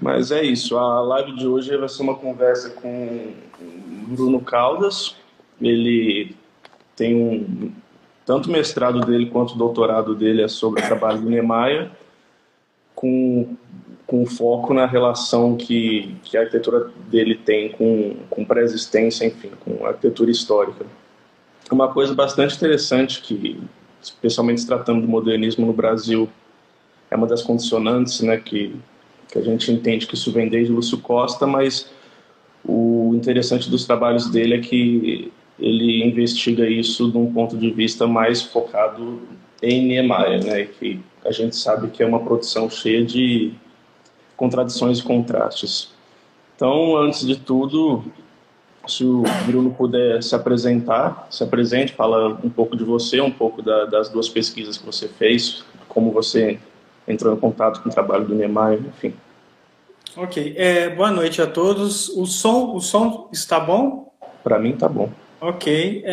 Mas é isso, a live de hoje vai ser uma conversa com Bruno Caldas. Ele tem um tanto o mestrado dele quanto o doutorado dele é sobre o trabalho do Niemeyer, com, com foco na relação que, que a arquitetura dele tem com, com pré-existência, enfim, com arquitetura histórica. Uma coisa bastante interessante que, especialmente se tratando do modernismo no Brasil, é uma das condicionantes, né, que, que a gente entende que isso vem desde Lúcio Costa, mas o interessante dos trabalhos dele é que ele investiga isso de um ponto de vista mais focado em Niemeyer, né, que a gente sabe que é uma produção cheia de contradições e contrastes. Então, antes de tudo, se o Bruno puder se apresentar, se apresente, fala um pouco de você, um pouco da, das duas pesquisas que você fez, como você entrou em contato com o trabalho do Niemeyer, enfim. Ok, é, boa noite a todos. O som, o som está bom? Para mim está bom. Ok.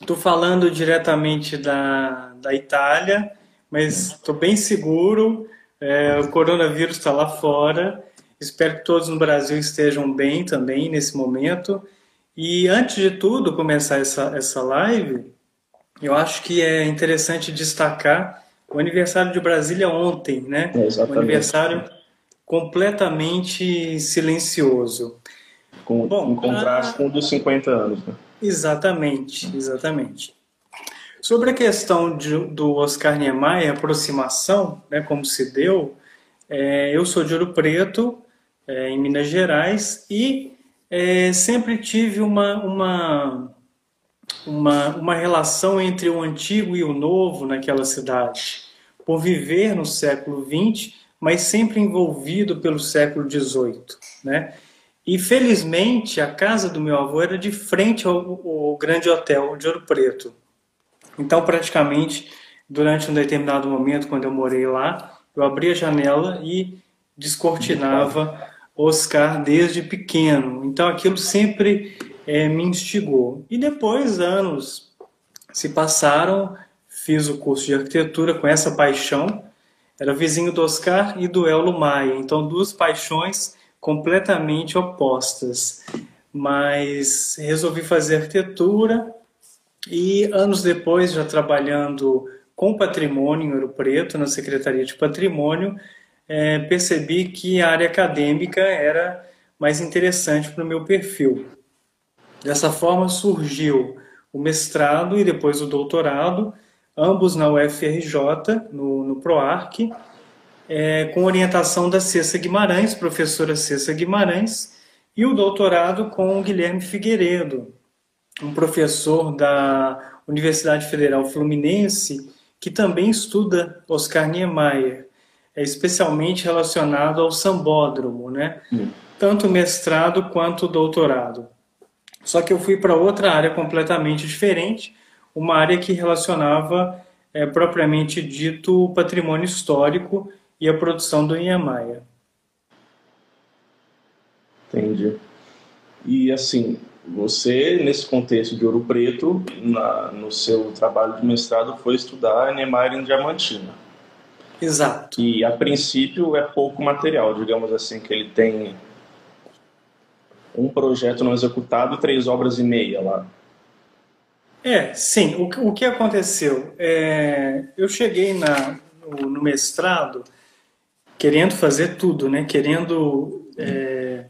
Estou é, falando diretamente da, da Itália, mas estou bem seguro. É, o coronavírus está lá fora. Espero que todos no Brasil estejam bem também nesse momento. E antes de tudo, começar essa, essa live, eu acho que é interessante destacar o aniversário de Brasília ontem, né? É, um aniversário completamente silencioso. Com, Bom, em contraste com o dos 50 anos. Né? Exatamente, exatamente. Sobre a questão de, do Oscar Niemeyer, aproximação, né, como se deu, é, eu sou de Ouro Preto, é, em Minas Gerais, e é, sempre tive uma, uma, uma, uma relação entre o antigo e o novo naquela cidade, por viver no século XX, mas sempre envolvido pelo século XVIII. Né? E felizmente a casa do meu avô era de frente ao, ao grande hotel de Ouro Preto. Então, praticamente, durante um determinado momento, quando eu morei lá, eu abria a janela e descortinava Oscar desde pequeno. Então, aquilo sempre é, me instigou. E depois, anos se passaram, fiz o curso de arquitetura com essa paixão. Era vizinho do Oscar e do Ello Maia. Então, duas paixões completamente opostas. Mas resolvi fazer arquitetura e anos depois, já trabalhando com patrimônio em Ouro Preto, na Secretaria de Patrimônio, é, percebi que a área acadêmica era mais interessante para o meu perfil. Dessa forma surgiu o mestrado e depois o doutorado, ambos na UFRJ, no, no PROARC, é, com orientação da Cessa Guimarães, professora Cessa Guimarães, e o doutorado com o Guilherme Figueiredo, um professor da Universidade Federal Fluminense, que também estuda Oscar Niemeyer, é especialmente relacionado ao sambódromo, né? Hum. Tanto o mestrado quanto o doutorado. Só que eu fui para outra área completamente diferente, uma área que relacionava é, propriamente dito o patrimônio histórico e a produção do Niemeyer. Entendi. E assim, você, nesse contexto de Ouro Preto, na, no seu trabalho de mestrado, foi estudar Niemeyer em Diamantina. Exato. E a princípio é pouco material, digamos assim, que ele tem um projeto não executado três obras e meia lá. É, sim. O, o que aconteceu? É, eu cheguei na, no, no mestrado querendo fazer tudo, né? Querendo é,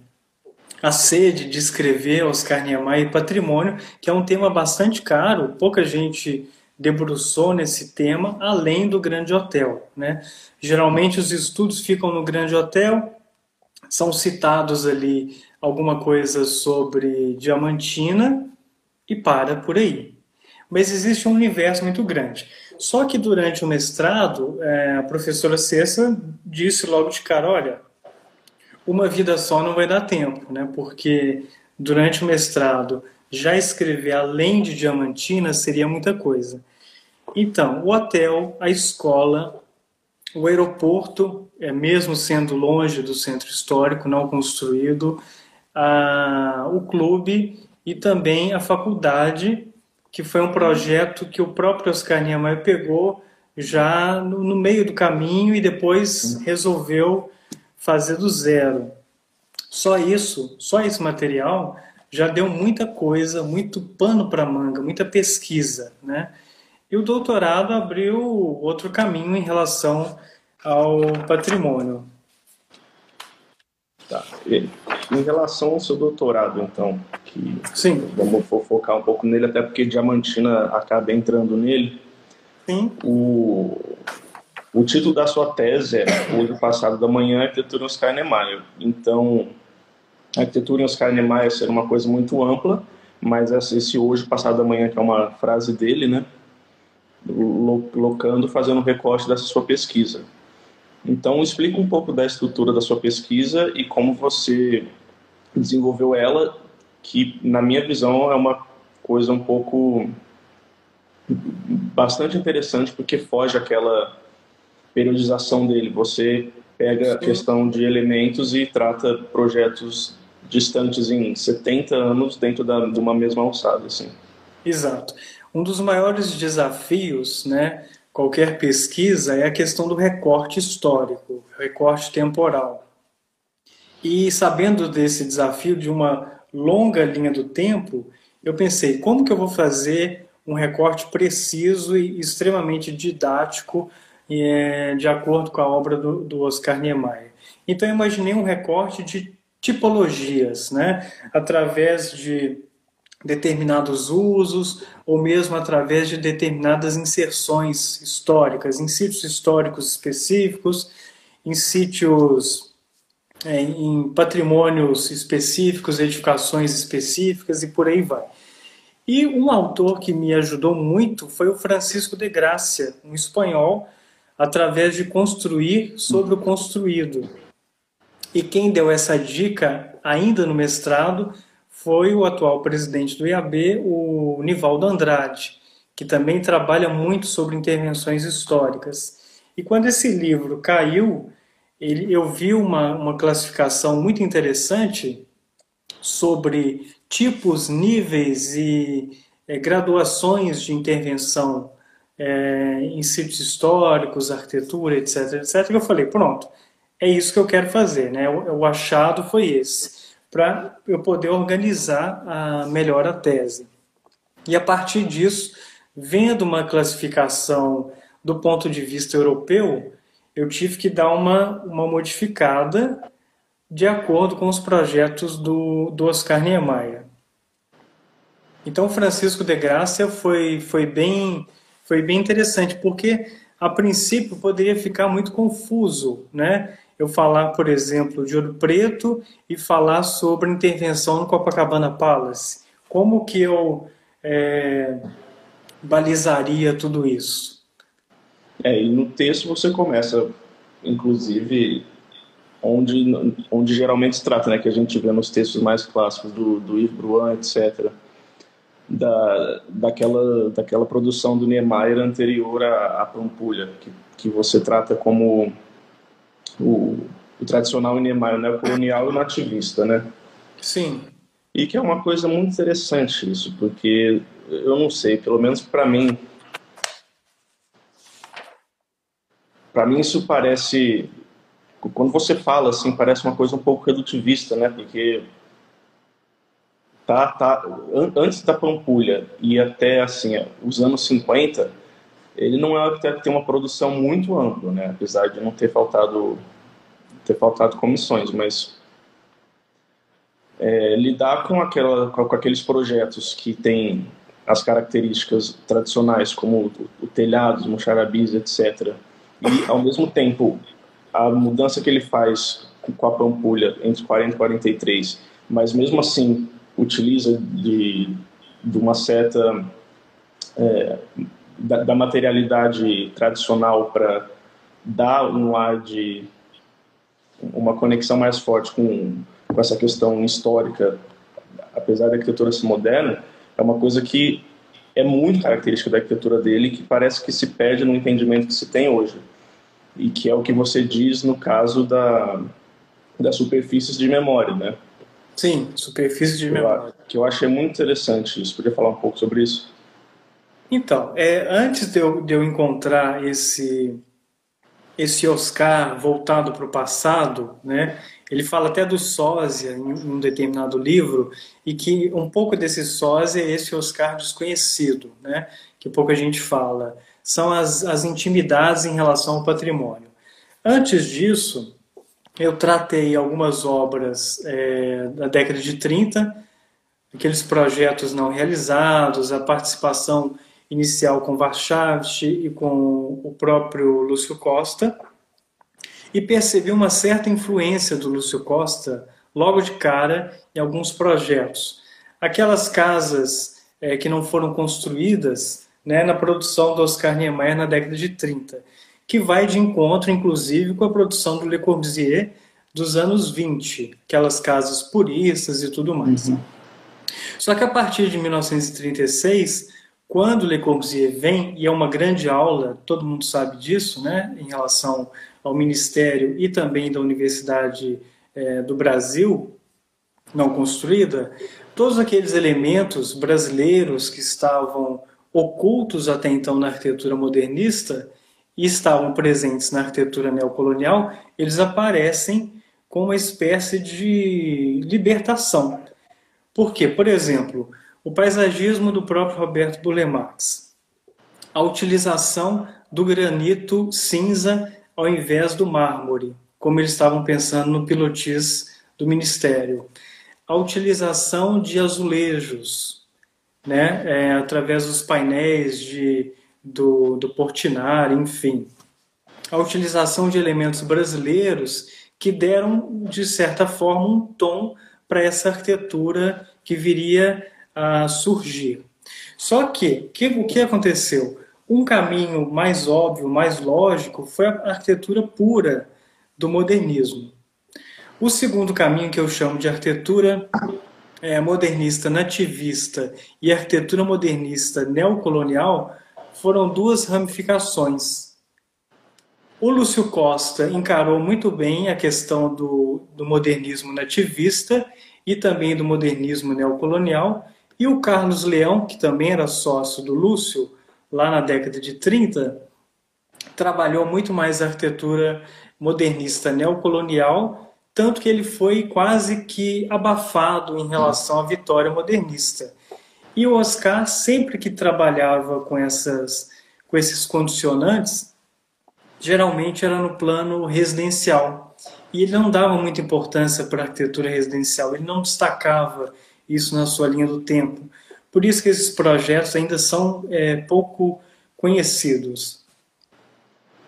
a sede de escrever Oscar Niemeyer e patrimônio, que é um tema bastante caro, pouca gente debruçou nesse tema, além do Grande Hotel, né? Geralmente os estudos ficam no Grande Hotel, são citados ali alguma coisa sobre Diamantina e para por aí. Mas existe um universo muito grande. Só que durante o mestrado, é, a professora Cessa disse logo de cara, olha, uma vida só não vai dar tempo, né? Porque durante o mestrado já escrever além de Diamantina seria muita coisa. Então, o hotel, a escola, o aeroporto, é mesmo sendo longe do centro histórico, não construído, a, o clube e também a faculdade que foi um projeto que o próprio Oscar Niemeyer pegou já no, no meio do caminho e depois resolveu fazer do zero. Só isso, só esse material já deu muita coisa, muito pano para manga, muita pesquisa, né? E o doutorado abriu outro caminho em relação ao patrimônio. Tá. Em relação ao seu doutorado, então, que Sim. vamos focar um pouco nele, até porque Diamantina acaba entrando nele. Sim. O, o título da sua tese é Hoje, Passado da Manhã, Arquitetura em Oscar Niemeyer. Então, a arquitetura em Oscar Niemeyer seria uma coisa muito ampla, mas esse Hoje, Passado da Manhã, que é uma frase dele, né? Locando, fazendo um recorte dessa sua pesquisa. Então, explica um pouco da estrutura da sua pesquisa e como você desenvolveu ela, que, na minha visão, é uma coisa um pouco bastante interessante, porque foge aquela periodização dele. Você pega a questão de elementos e trata projetos distantes em 70 anos dentro da, de uma mesma alçada. Assim. Exato. Um dos maiores desafios, né, qualquer pesquisa, é a questão do recorte histórico, recorte temporal. E sabendo desse desafio de uma longa linha do tempo, eu pensei, como que eu vou fazer um recorte preciso e extremamente didático é, de acordo com a obra do, do Oscar Niemeyer. Então eu imaginei um recorte de tipologias, né? através de determinados usos ou mesmo através de determinadas inserções históricas, em sítios históricos específicos, em sítios, é, em patrimônios específicos, edificações específicas e por aí vai. E um autor que me ajudou muito foi o Francisco de Gracia, um espanhol, através de construir sobre o construído. E quem deu essa dica, ainda no mestrado, foi o atual presidente do IAB, o Nivaldo Andrade, que também trabalha muito sobre intervenções históricas. E quando esse livro caiu, ele, eu vi uma, uma classificação muito interessante sobre tipos, níveis e é, graduações de intervenção é, em sítios históricos, arquitetura, etc, etc. E eu falei, pronto, é isso que eu quero fazer, né? O, o achado foi esse, para eu poder organizar a, melhor a tese. E a partir disso, vendo uma classificação do ponto de vista europeu, eu tive que dar uma, uma modificada de acordo com os projetos do, do Oscar Niemeyer. Então, Francisco de Graça foi, foi, bem, foi bem interessante, porque a princípio poderia ficar muito confuso, né? Eu falar, por exemplo, de Ouro Preto e falar sobre intervenção no Copacabana Palace. Como que eu é, balizaria tudo isso? É, e no texto você começa, inclusive, onde, onde geralmente se trata, né, que a gente vê nos textos mais clássicos do, do Yves Bruin, etc., da, daquela, daquela produção do Niemeyer anterior à, à Pampulha, que, que você trata como o, o tradicional Niemeyer, né, colonial e nativista, né? Sim. E que é uma coisa muito interessante isso, porque eu não sei, pelo menos para mim, para mim isso parece quando você fala assim, parece uma coisa um pouco redutivista, né? Porque tá, tá antes da Pampulha e até assim, os anos 50, ele não é um arquiteto que tem uma produção muito ampla, né? Apesar de não ter faltado ter faltado comissões, mas é, lidar com aquela com, aqueles projetos que têm as características tradicionais como o, o telhado, os mocharabis, etc. E ao mesmo tempo a mudança que ele faz com a Pampulha entre 40 e 43, mas mesmo assim utiliza de, de uma certa é, da, da, materialidade tradicional para dar um ar de uma conexão mais forte com, com essa questão histórica, apesar da arquitetura ser moderna, é uma coisa que é muito característica da arquitetura dele que parece que se perde no entendimento que se tem hoje e que é o que você diz no caso da, das superfícies de memória, né? Sim, superfície de memória. Que eu achei muito interessante isso. Podia falar um pouco sobre isso? Então, é, antes de eu, de eu encontrar esse, esse Oscar voltado para o passado, né? Ele fala até do sósia em um determinado livro e que um pouco desse sósia é esse Oscar desconhecido, né? Que pouca gente fala. São as, as intimidades em relação ao patrimônio. Antes disso, eu tratei algumas obras é, da década de 30, aqueles projetos não realizados, a participação inicial com Warchavchik e com o próprio Lúcio Costa, e percebi uma certa influência do Lúcio Costa logo de cara em alguns projetos. Aquelas casas é, que não foram construídas né, na produção do Oscar Niemeyer na década de 30, que vai de encontro, inclusive, com a produção do Le Corbusier dos anos 20, aquelas casas puristas e tudo mais. Uhum. Só que a partir de 1936 quando Le Corbusier vem, e é uma grande aula, todo mundo sabe disso, né, em relação ao Ministério e também da Universidade é, do Brasil, não construída, todos aqueles elementos brasileiros que estavam ocultos até então na arquitetura modernista e estavam presentes na arquitetura neocolonial, eles aparecem com uma espécie de libertação. Por quê? Por exemplo, o paisagismo do próprio Roberto Bulemax. A utilização do granito cinza ao invés do mármore, como eles estavam pensando no pilotis do Ministério. A utilização de azulejos, né, é, através dos painéis de, do, do Portinari, enfim. A utilização de elementos brasileiros que deram, de certa forma, um tom para essa arquitetura que viria a surgir. Só que, que o que aconteceu? Um caminho mais óbvio, mais lógico, foi a arquitetura pura do modernismo. O segundo caminho, que eu chamo de arquitetura é, modernista nativista e arquitetura modernista neocolonial, foram duas ramificações. O Lúcio Costa encarou muito bem a questão do, do modernismo nativista e também do modernismo neocolonial, e o Carlos Leão, que também era sócio do Lúcio, lá na década de 30, trabalhou muito mais a arquitetura modernista neocolonial, tanto que ele foi quase que abafado em relação à vitória modernista. E o Oscar, sempre que trabalhava com, essas, com esses condicionantes, geralmente era no plano residencial. E ele não dava muita importância para a arquitetura residencial, ele não destacava isso na sua linha do tempo. Por isso que esses projetos ainda são é, pouco conhecidos.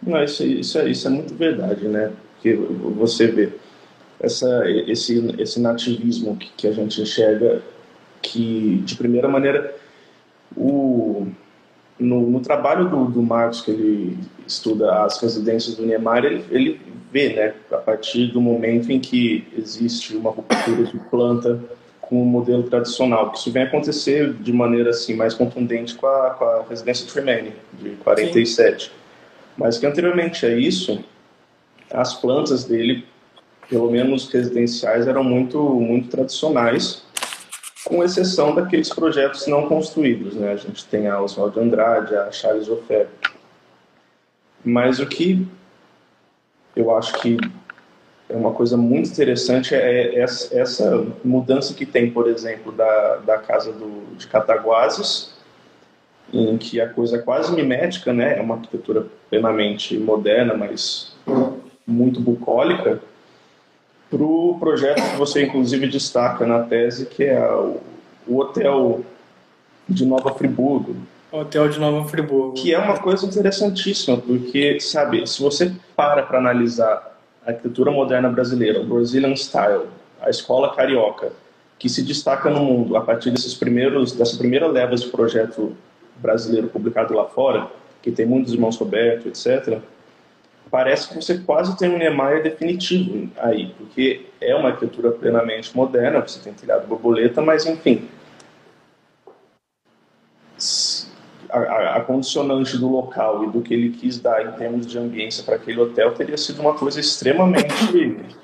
Não, isso, isso, é, isso é muito verdade, né? Porque você vê essa, esse, esse nativismo que, que a gente enxerga que, de primeira maneira, o, no, no trabalho do, do Marcos, que ele estuda as residências do Niemeyer, ele, ele vê, né, a partir do momento em que existe uma ruptura de planta com o modelo tradicional, que isso vem acontecer de maneira assim mais contundente com a, com a residência Tremane, de 47. Sim. Mas que anteriormente a isso, as plantas dele, pelo menos residenciais, eram muito, muito tradicionais, com exceção daqueles projetos não construídos. Né? A gente tem a Oswald Andrade, a Charles Offer. Mas o que eu acho que é uma coisa muito interessante é essa mudança que tem, por exemplo, da, da casa do, de Cataguases, em que a coisa é quase mimética, né? É uma arquitetura plenamente moderna, mas muito bucólica, para o projeto que você inclusive destaca na tese, que é o, o hotel de Nova Friburgo. Hotel de Nova Friburgo. Que é uma coisa interessantíssima, porque, sabe, se você para para analisar arquitetura moderna brasileira, o Brazilian Style, a escola carioca, que se destaca no mundo a partir desses primeiros, dessa primeira leva de projeto brasileiro publicado lá fora, que tem muitos irmãos Roberto, etc., parece que você quase tem um Niemeyer definitivo aí, porque é uma arquitetura plenamente moderna, você tem telhado borboleta, mas enfim, a, a, condicionante do local e do que ele quis dar em termos de ambiência para aquele hotel teria sido uma coisa extremamente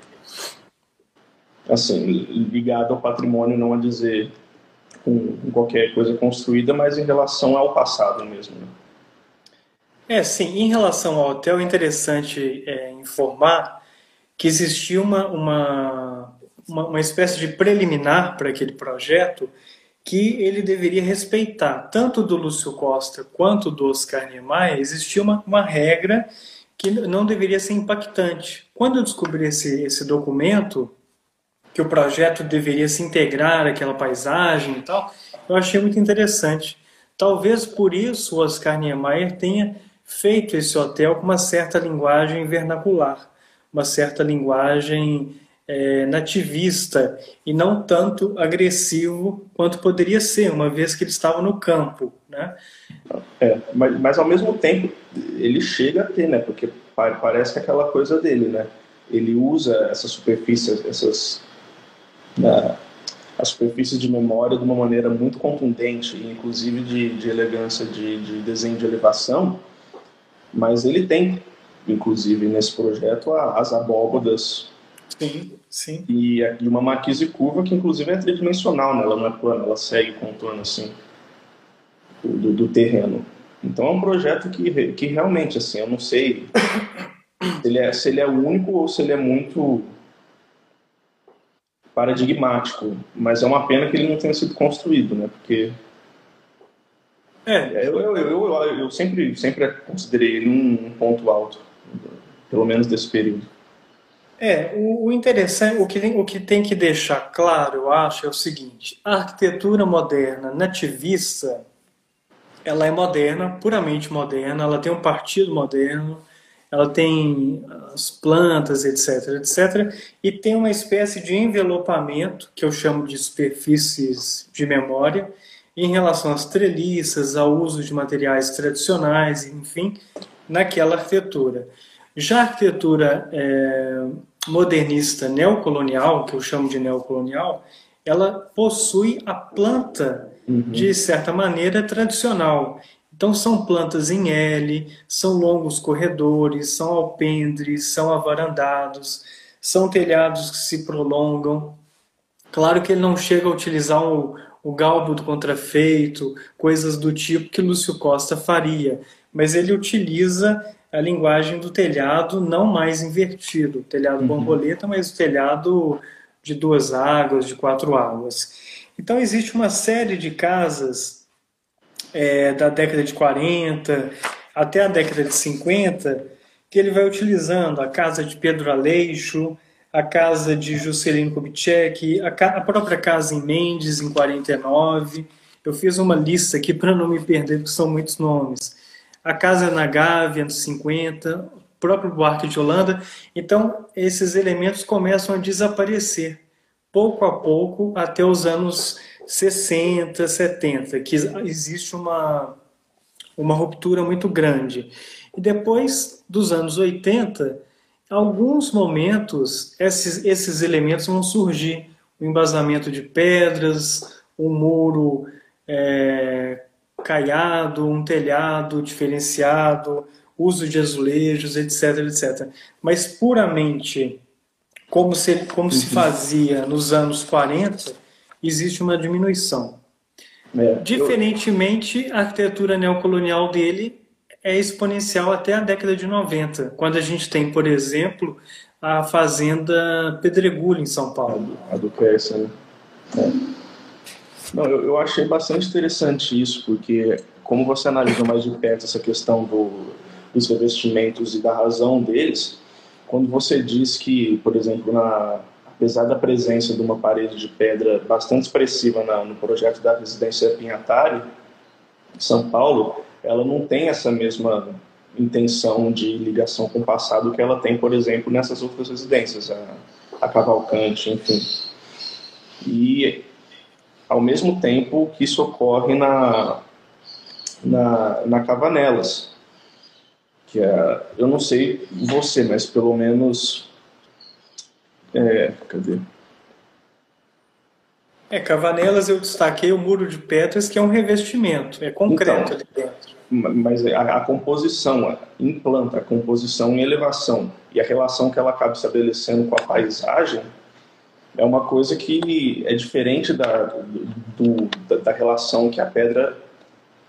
assim ligada ao patrimônio, não a dizer com, com qualquer coisa construída, mas em relação ao passado mesmo. Né? É, sim. Em relação ao hotel, é interessante é, informar que existia uma, uma, uma, uma espécie de preliminar para aquele projeto que ele deveria respeitar, tanto do Lúcio Costa quanto do Oscar Niemeyer, existia uma, uma regra que não deveria ser impactante. Quando eu descobri esse, esse documento, que o projeto deveria se integrar àquela paisagem e tal, eu achei muito interessante. Talvez por isso o Oscar Niemeyer tenha feito esse hotel com uma certa linguagem vernacular, uma certa linguagem é, nativista e não tanto agressivo quanto poderia ser, uma vez que ele estava no campo. Né? É, mas, mas ao mesmo tempo ele chega a ter, né? porque parece que é aquela coisa dele, né? ele usa essas superfícies, essas né, as superfícies de memória de uma maneira muito contundente, inclusive de, de elegância de, de desenho de elevação, mas ele tem, inclusive nesse projeto, as abóbodas Sim, sim. E, e uma marquise curva que inclusive é tridimensional, né? ela não é plana, ela segue o contorno assim do, do, terreno. Então é um projeto que, que realmente, assim, eu não sei se ele, é, se ele é único ou se ele é muito paradigmático, mas é uma pena que ele não tenha sido construído, né? Porque é, eu, eu, eu, eu, sempre, sempre considerei ele um ponto alto, pelo menos desse período. É, o, o interessante, o que, tem, o que tem que deixar claro, eu acho, é o seguinte: a arquitetura moderna nativista, ela é moderna, puramente moderna, ela tem um partido moderno, ela tem as plantas, etc, etc, e tem uma espécie de envelopamento, que eu chamo de superfícies de memória, em relação às treliças, ao uso de materiais tradicionais, enfim, naquela arquitetura. Já a arquitetura é, modernista neocolonial, que eu chamo de neocolonial, ela possui a planta, uhum. de certa maneira, tradicional. Então, são plantas em L, são longos corredores, são alpendres, são avarandados, são telhados que se prolongam. Claro que ele não chega a utilizar o, o galbo do contrafeito, coisas do tipo que Lúcio Costa faria, mas ele utiliza a linguagem do telhado não mais invertido, telhado uhum. borboleta, mas o telhado de duas águas, de quatro águas. Então existe uma série de casas é, da década de 40 até a década de 50 que ele vai utilizando, a casa de Pedro Aleixo, a casa de Juscelino Kubitschek, a, a própria casa em Mendes, em 49. Eu fiz uma lista aqui para não me perder, porque são muitos nomes a Casa na Gávea, anos 50, o próprio Buarque de Holanda. Então, esses elementos começam a desaparecer, pouco a pouco, até os anos 60, 70, que existe uma, uma ruptura muito grande. E depois dos anos 80, alguns momentos, esses, esses elementos vão surgir. O embasamento de pedras, o muro é, caiado, um telhado diferenciado, uso de azulejos, etc, etc. Mas puramente como se, como se uhum. fazia nos anos 40, existe uma diminuição. É, Diferentemente, eu... a arquitetura neocolonial dele é exponencial até a década de 90, quando a gente tem, por exemplo, a fazenda Pedregulho, em São Paulo. A do, a né? É. Não, eu, eu achei bastante interessante isso, porque como você analisa mais de perto essa questão do, dos revestimentos e da razão deles, quando você diz que, por exemplo, na, apesar da presença de uma parede de pedra bastante expressiva na, no projeto da residência Pinhatari, São Paulo, ela não tem essa mesma intenção de ligação com o passado que ela tem, por exemplo, nessas outras residências, a, a Cavalcante, enfim. E ao mesmo tempo que isso ocorre na, na, na Cavanelas, que é, eu não sei você, mas pelo menos, é, cadê? É, Cavanelas eu destaquei o muro de pedras, que é um revestimento, é concreto então, ali dentro. Mas a, a composição, em planta, a composição em elevação e a relação que ela acaba estabelecendo com a paisagem é uma coisa que é diferente da, do, da, da, relação que a pedra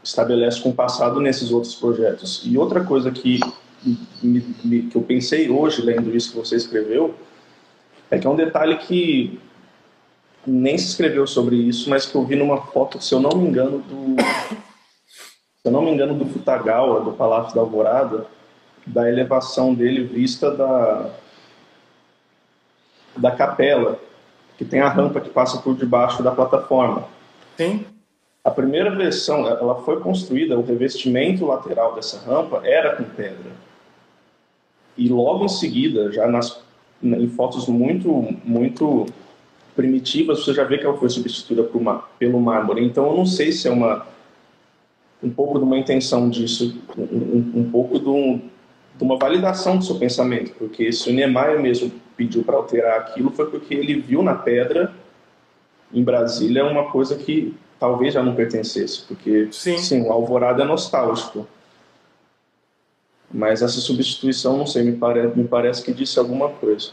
estabelece com o passado nesses outros projetos. E outra coisa que, me, me, que eu pensei hoje, lendo isso que você escreveu, é que é um detalhe que nem se escreveu sobre isso, mas que eu vi numa foto, se eu não me engano, do se eu não me engano, do Futagawa, do Palácio da Alvorada, da elevação dele vista da da capela, que tem a rampa que passa por debaixo da plataforma. Sim. A primeira versão, ela foi construída, o revestimento lateral dessa rampa era com pedra. E logo em seguida, já nas, em fotos muito, muito primitivas, você já vê que ela foi substituída por uma, pelo mármore. Então, eu não sei se é uma um pouco de uma intenção disso, um, um pouco de, um, de, uma validação do seu pensamento, porque se o Niemeyer mesmo pediu para alterar aquilo, foi porque ele viu na pedra, em Brasília, uma coisa que talvez já não pertencesse, porque sim, sim o Alvorada é nostálgico. Mas essa substituição, não sei, me, pare, me parece que disse alguma coisa.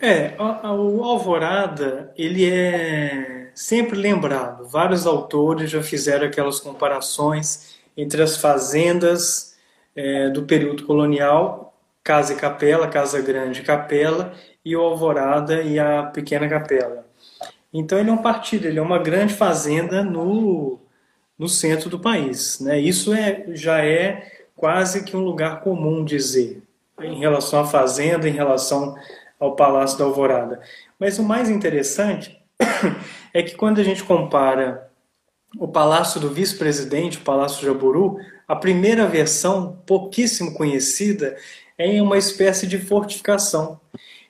É, o Alvorada, ele é sempre lembrado. Vários autores já fizeram aquelas comparações entre as fazendas é, do período colonial, Casa e Capela, Casa Grande e Capela, e o Alvorada e a Pequena Capela. Então ele é um partido, ele é uma grande fazenda no, no centro do país. Né? Isso é, já é quase que um lugar comum dizer em relação à fazenda, em relação ao Palácio da Alvorada. Mas o mais interessante é que quando a gente compara o Palácio do Vice-Presidente, o Palácio Jaburu, a primeira versão, pouquíssimo conhecida, em uma espécie de fortificação.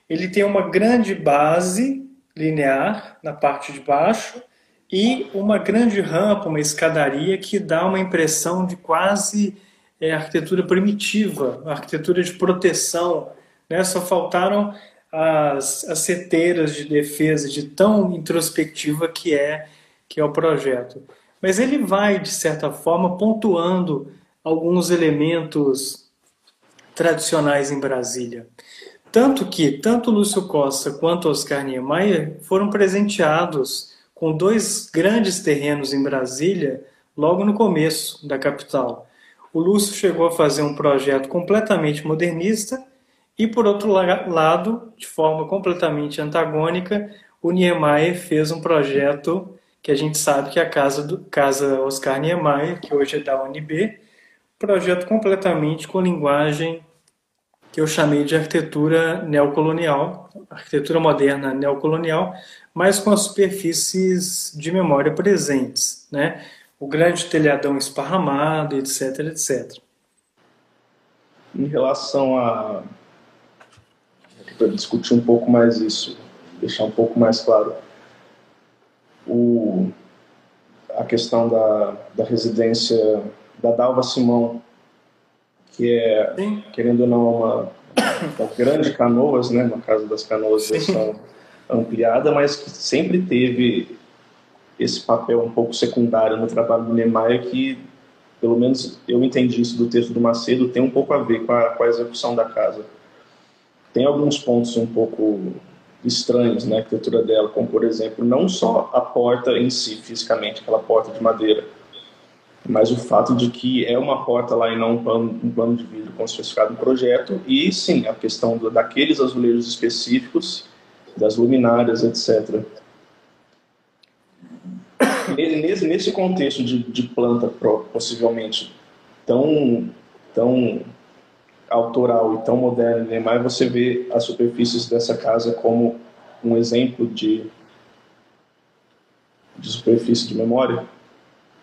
Ele tem uma grande base linear na parte de baixo e uma grande rampa, uma escadaria que dá uma impressão de quase é, arquitetura primitiva, arquitetura de proteção. Né? Só faltaram as, as seteiras de defesa de tão introspectiva que é que é o projeto. Mas ele vai, de certa forma, pontuando alguns elementos tradicionais em Brasília. Tanto que tanto Lúcio Costa quanto Oscar Niemeyer foram presenteados com dois grandes terrenos em Brasília logo no começo da capital. O Lúcio chegou a fazer um projeto completamente modernista e, por outro lado, de forma completamente antagônica, o Niemeyer fez um projeto que a gente sabe que é a Casa, do, Casa Oscar Niemeyer, que hoje é da UNB, projeto completamente com linguagem eu chamei de arquitetura neocolonial, arquitetura moderna neocolonial, mas com as superfícies de memória presentes, né? O grande telhadão esparramado, etc, etc. Em relação a para discutir um pouco mais isso, deixar um pouco mais claro o a questão da, da residência da Dalva Simão que é, Sim. querendo ou não, uma, uma grande canoas, né, no caso das canoas versão ampliada, mas que sempre teve esse papel um pouco secundário no trabalho do Niemeyer, que, pelo menos eu entendi isso do texto do Macedo, tem um pouco a ver com a, com a execução da casa. Tem alguns pontos um pouco estranhos na arquitetura dela, como, por exemplo, não só a porta em si, fisicamente, aquela porta de madeira, mas o fato de que é uma porta lá e não um plano, um plano de vidro como especificado no projeto, e sim, a questão do, daqueles azulejos específicos, das luminárias, etc. Nesse, nesse contexto de, de planta, possivelmente tão, tão autoral e tão moderno, né, mas você vê as superfícies dessa casa como um exemplo de, de superfície de memória?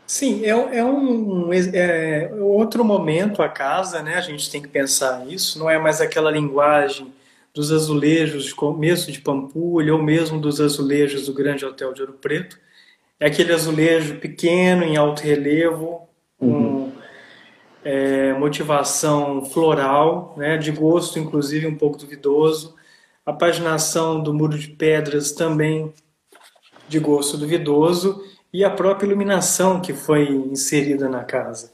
Sim, é, é um é, outro momento a casa, né? A gente tem que pensar isso. Não é mais aquela linguagem dos azulejos de começo de Pampulha ou mesmo dos azulejos do Grande Hotel de Ouro Preto. É aquele azulejo pequeno, em alto relevo, com uhum. é, motivação floral, né? De gosto, inclusive, um pouco duvidoso. A paginação do muro de pedras também de gosto duvidoso e a própria iluminação que foi inserida na casa.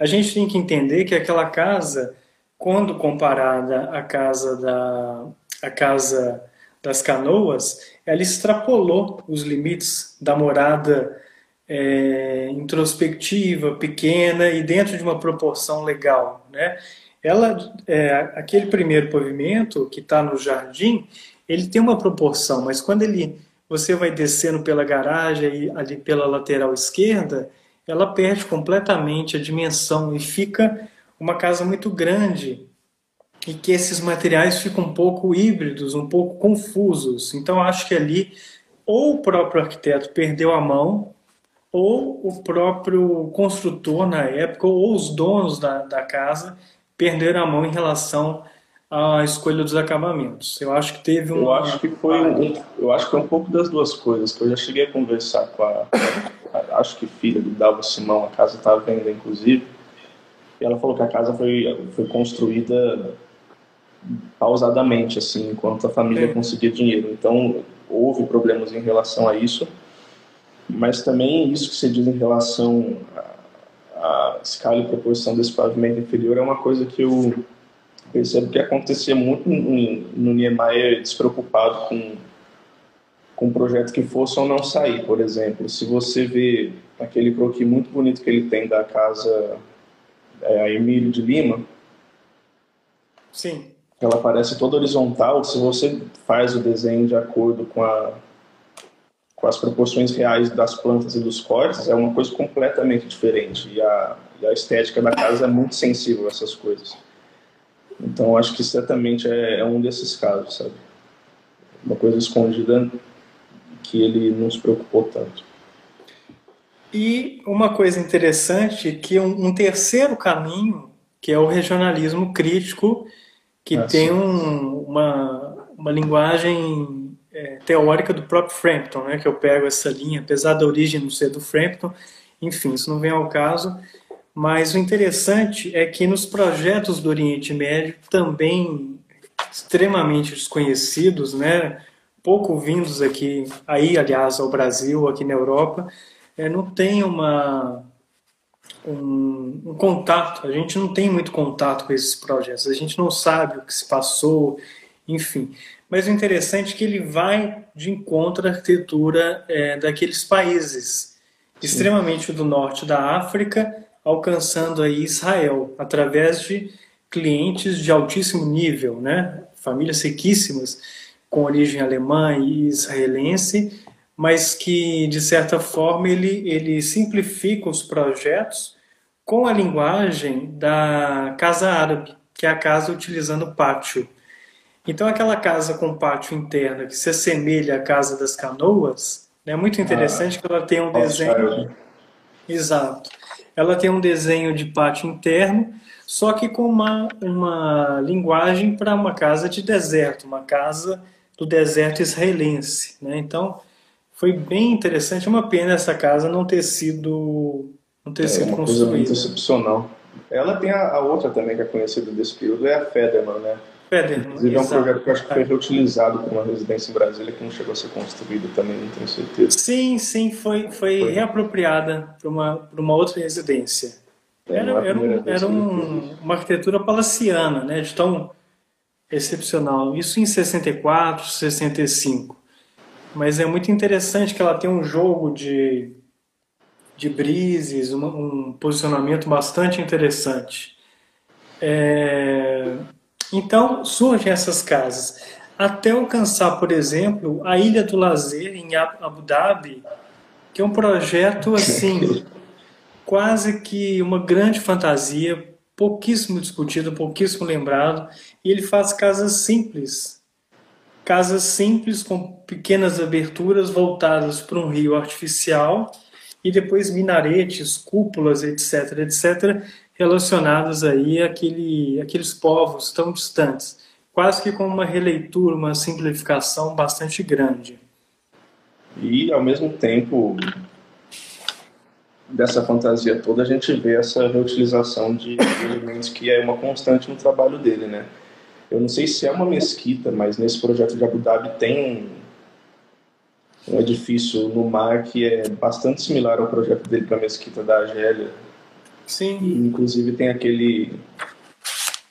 A gente tem que entender que aquela casa, quando comparada à casa da a casa das canoas, ela extrapolou os limites da morada é, introspectiva, pequena e dentro de uma proporção legal, né? Ela, é, aquele primeiro pavimento que está no jardim, ele tem uma proporção, mas quando ele você vai descendo pela garagem e ali pela lateral esquerda, ela perde completamente a dimensão e fica uma casa muito grande e que esses materiais ficam um pouco híbridos, um pouco confusos. Então acho que ali ou o próprio arquiteto perdeu a mão ou o próprio construtor na época ou os donos da, da casa perderam a mão em relação à escolha dos acabamentos. Eu acho que teve um. Eu acho que foi um, eu acho que é um pouco das duas coisas. Que eu já cheguei a conversar com a, a acho que filha do Dalvo Simão, a casa está à venda inclusive. E ela falou que a casa foi foi construída pausadamente, assim, enquanto a família é. conseguia dinheiro. Então houve problemas em relação a isso, mas também isso que você diz em relação à escala e proporção desse pavimento inferior é uma coisa que eu percebo que acontecia muito no Niemeyer despreocupado com com um projeto que fosse ou não sair, por exemplo. Se você vê aquele croquis muito bonito que ele tem da casa é, Emílio de Lima, Sim. Ela parece toda horizontal. Se você faz o desenho de acordo com, a, com as proporções reais das plantas e dos cortes, é uma coisa completamente diferente. E a, e a estética da casa é muito sensível a essas coisas. Então, acho que certamente é, é um desses casos, sabe? Uma coisa escondida que ele não se preocupou tanto. E uma coisa interessante que um, um terceiro caminho, que é o regionalismo crítico, que ah, tem um, uma, uma linguagem é, teórica do próprio Frampton, né, que eu pego essa linha, apesar da origem não ser do Frampton, enfim, isso não vem ao caso, mas o interessante é que nos projetos do Oriente Médio, também extremamente desconhecidos, né, pouco vindos aqui, aí aliás ao Brasil, aqui na Europa, é, não tem uma um, um, contato. A gente não tem muito contato com esses projetos, a gente não sabe o que se passou, enfim. Mas o interessante é que ele vai de encontro à arquitetura é, daqueles países, Sim. extremamente do norte da África, alcançando aí Israel, através de clientes de altíssimo nível, né? famílias riquíssimas, com origem alemã e israelense, mas que, de certa forma, ele, ele simplifica os projetos com a linguagem da casa árabe, que é a casa utilizando pátio. Então, aquela casa com pátio interno que se assemelha à casa das canoas, é muito interessante ah, que ela tem um desenho. Exato. Ela tem um desenho de pátio interno, só que com uma, uma linguagem para uma casa de deserto, uma casa do deserto israelense. Né? Então, foi bem interessante. É uma pena essa casa não ter sido não ter é, sido uma construída. Coisa muito excepcional. Ela tem a, a, outra também que é conhecida desse período, é a Federman, né? Federman, Inclusive é um projeto que eu acho que foi reutilizado por uma residência em Brasília que não chegou a ser construída também, não tenho certeza. Sim, sim, foi, foi, foi. reapropriada para uma, para uma outra residência. É, era, era, um, era um, uma arquitetura palaciana, né? De tão excepcional. Isso em 64, 65. Mas é muito interessante que ela tem um jogo de, de brises, uma, um posicionamento bastante interessante. É, então surgem essas casas, até alcançar, por exemplo, a Ilha do Lazer em Abu Dhabi, que é um projeto assim, quase que uma grande fantasia, pouquíssimo discutido, pouquíssimo lembrado, e ele faz casas simples, casas simples com pequenas aberturas voltadas para um rio artificial e depois minaretes, cúpulas, etc, etc, relacionados aí àquele, àqueles povos tão distantes, quase que com uma releitura, uma simplificação bastante grande. E ao mesmo tempo dessa fantasia toda a gente vê essa reutilização de elementos que é uma constante no trabalho dele, né? Eu não sei se é uma mesquita, mas nesse projeto de Abu Dhabi tem um edifício no mar que é bastante similar ao projeto dele para a mesquita da Argélia. Sim. Inclusive tem aquele,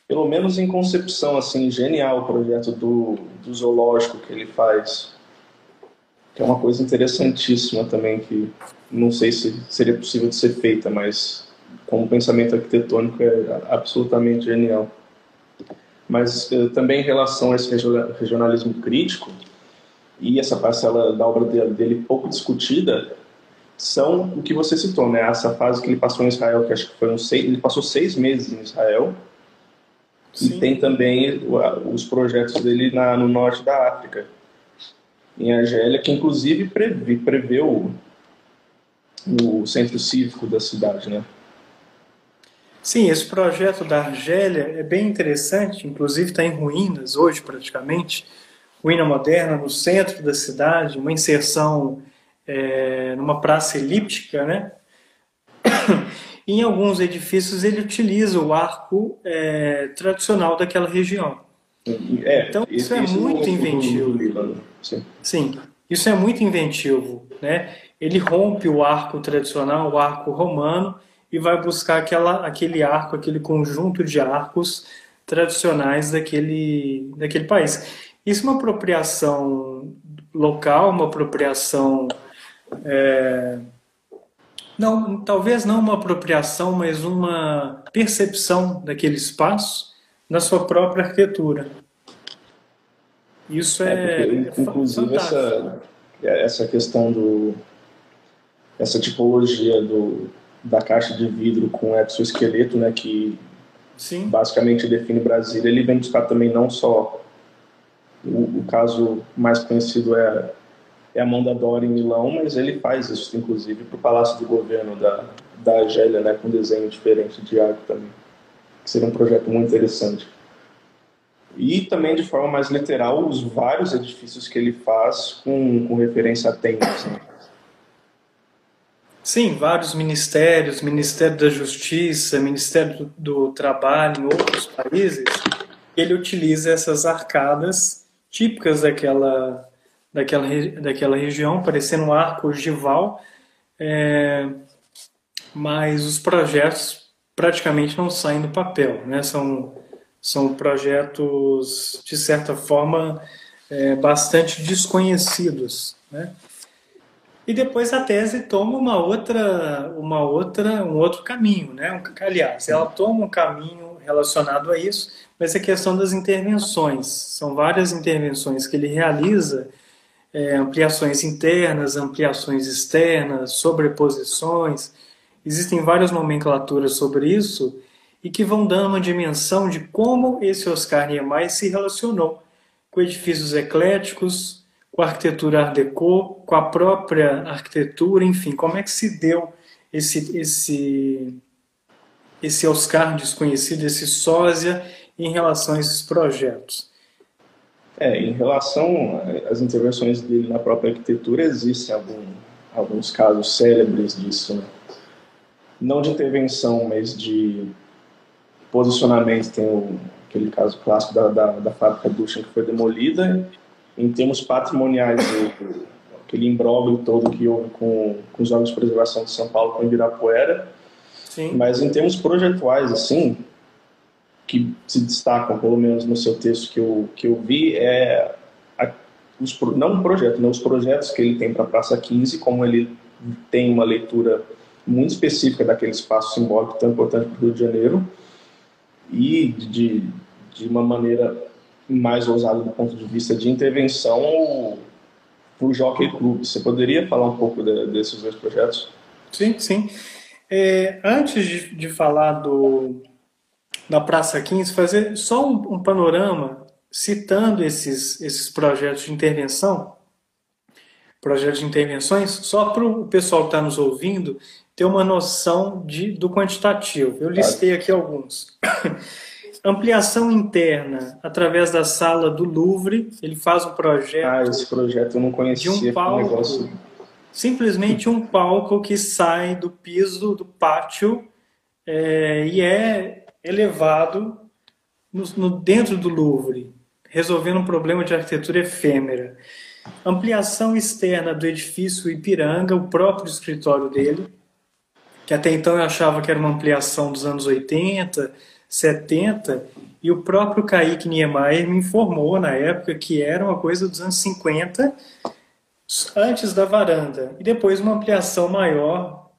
pelo menos em concepção assim, genial o projeto do, do zoológico que ele faz. que é uma coisa interessantíssima também, que não sei se seria possível de ser feita, mas como pensamento arquitetônico é absolutamente genial. Mas eh, também em relação a esse regionalismo crítico, e essa parcela da obra dele pouco discutida, são o que você citou, né? Essa fase que ele passou em Israel, que acho que foram seis, ele passou seis meses em Israel, Sim. e tem também os projetos dele na, no norte da África, em Argélia, que inclusive prevê, preveu o centro cívico da cidade, né? Sim, esse projeto da Argélia é bem interessante, inclusive está em ruínas hoje praticamente, ruína moderna no centro da cidade, uma inserção é, numa praça elíptica, né? em alguns edifícios ele utiliza o arco é, tradicional daquela região. É, então isso, é muito inventivo. Sim. Sim, isso é muito inventivo, né? Ele rompe o arco tradicional, o arco romano, e vai buscar aquela, aquele arco, aquele conjunto de arcos tradicionais daquele, daquele país. Isso é uma apropriação local, uma apropriação. É, não, talvez não uma apropriação, mas uma percepção daquele espaço na sua própria arquitetura. Isso é, é, porque, inclusive essa essa questão do essa tipologia do da caixa de vidro com exoesqueleto, né, que Sim. basicamente define Brasília, ele vem buscar também não só o, o caso mais conhecido é é a mão da Dora em Milão, mas ele faz isso, inclusive, para o Palácio do Governo da, da Argélia, né, com desenho diferente de arco também, que seria um projeto muito interessante. E também, de forma mais literal, os vários edifícios que ele faz com, com referência a tempos. Né? Sim, vários ministérios, Ministério da Justiça, Ministério do, do Trabalho em outros países, ele utiliza essas arcadas típicas daquela, daquela, daquela região, parecendo um arco ogival, é, mas os projetos praticamente não saem do papel, né? são, são projetos, de certa forma, é, bastante desconhecidos. Né? E depois a tese toma uma outra, uma outra, um outro caminho, né? Aliás, ela toma um caminho relacionado a isso, mas é questão das intervenções. São várias intervenções que ele realiza, é, ampliações internas, ampliações externas, sobreposições. Existem várias nomenclaturas sobre isso e que vão dando uma dimensão de como esse Oscar Niemeyer se relacionou com edifícios ecléticos, com a arquitetura Art Deco, com a própria arquitetura, enfim, como é que se deu esse esse esse Oscar desconhecido, esse sósia em relação a esses projetos? É, em relação às intervenções dele na própria arquitetura, existem algum, alguns casos célebres disso, né? não de intervenção, mas de posicionamento. Tem o, aquele caso clássico da, da, da fábrica Duchin que foi demolida em termos patrimoniais, aquele imbróglio todo que houve com, com os órgãos de preservação de São Paulo com Ibirapuera. Sim. Mas em termos projetuais, assim, que se destacam, pelo menos no seu texto que eu, que eu vi, é a, os, não um projeto, não os projetos que ele tem para a Praça 15, como ele tem uma leitura muito específica daquele espaço simbólico tão importante para o Rio de Janeiro e de, de uma maneira mais ousado do ponto de vista de intervenção para o Jockey Club. Você poderia falar um pouco de, desses dois projetos? Sim, sim. É, antes de, de, falar do, da Praça 15, fazer só um, um panorama citando esses, esses projetos de intervenção, projetos de intervenções, só para o pessoal que está nos ouvindo ter uma noção de, do quantitativo. Eu listei aqui alguns. ampliação interna através da sala do Louvre. Ele faz um projeto. Ah, esse projeto eu não conhecia. De um palco, negócio... simplesmente um palco que sai do piso do pátio é, e é elevado no, no, dentro do Louvre, resolvendo um problema de arquitetura efêmera. Ampliação externa do edifício Ipiranga, o próprio escritório dele, que até então eu achava que era uma ampliação dos anos 80, 70, e o próprio Kaique Niemeyer me informou na época que era uma coisa dos anos 50, antes da varanda e depois uma ampliação maior,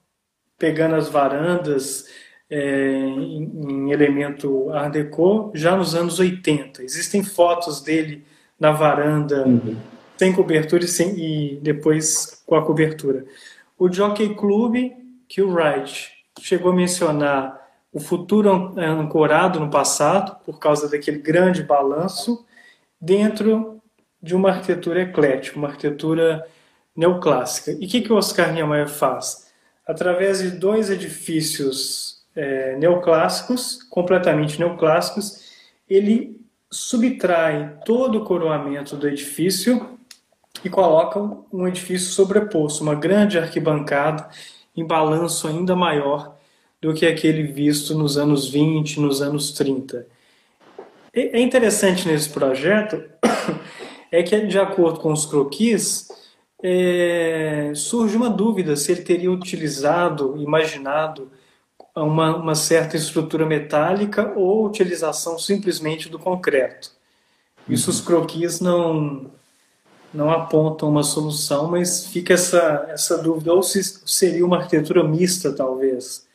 pegando as varandas é, em, em, elemento Art Deco já nos anos 80. Existem fotos dele na varanda uhum. sem cobertura e, sem, e depois com a cobertura. O Jockey Club, que o Wright chegou a mencionar o futuro ancorado no passado, por causa daquele grande balanço, dentro de uma arquitetura eclética, uma arquitetura neoclássica. E o que, que o Oscar Niemeyer faz? Através de dois edifícios é, neoclássicos, completamente neoclássicos, ele subtrai todo o coroamento do edifício e coloca um edifício sobreposto, uma grande arquibancada em balanço ainda maior do que aquele visto nos anos 20, nos anos 30. É interessante nesse projeto é que, de acordo com os croquis, é, surge uma dúvida se ele teria utilizado, imaginado uma, uma certa estrutura metálica ou utilização simplesmente do concreto. Isso os croquis não, não apontam uma solução, mas fica essa, essa dúvida, ou se seria uma arquitetura mista, talvez,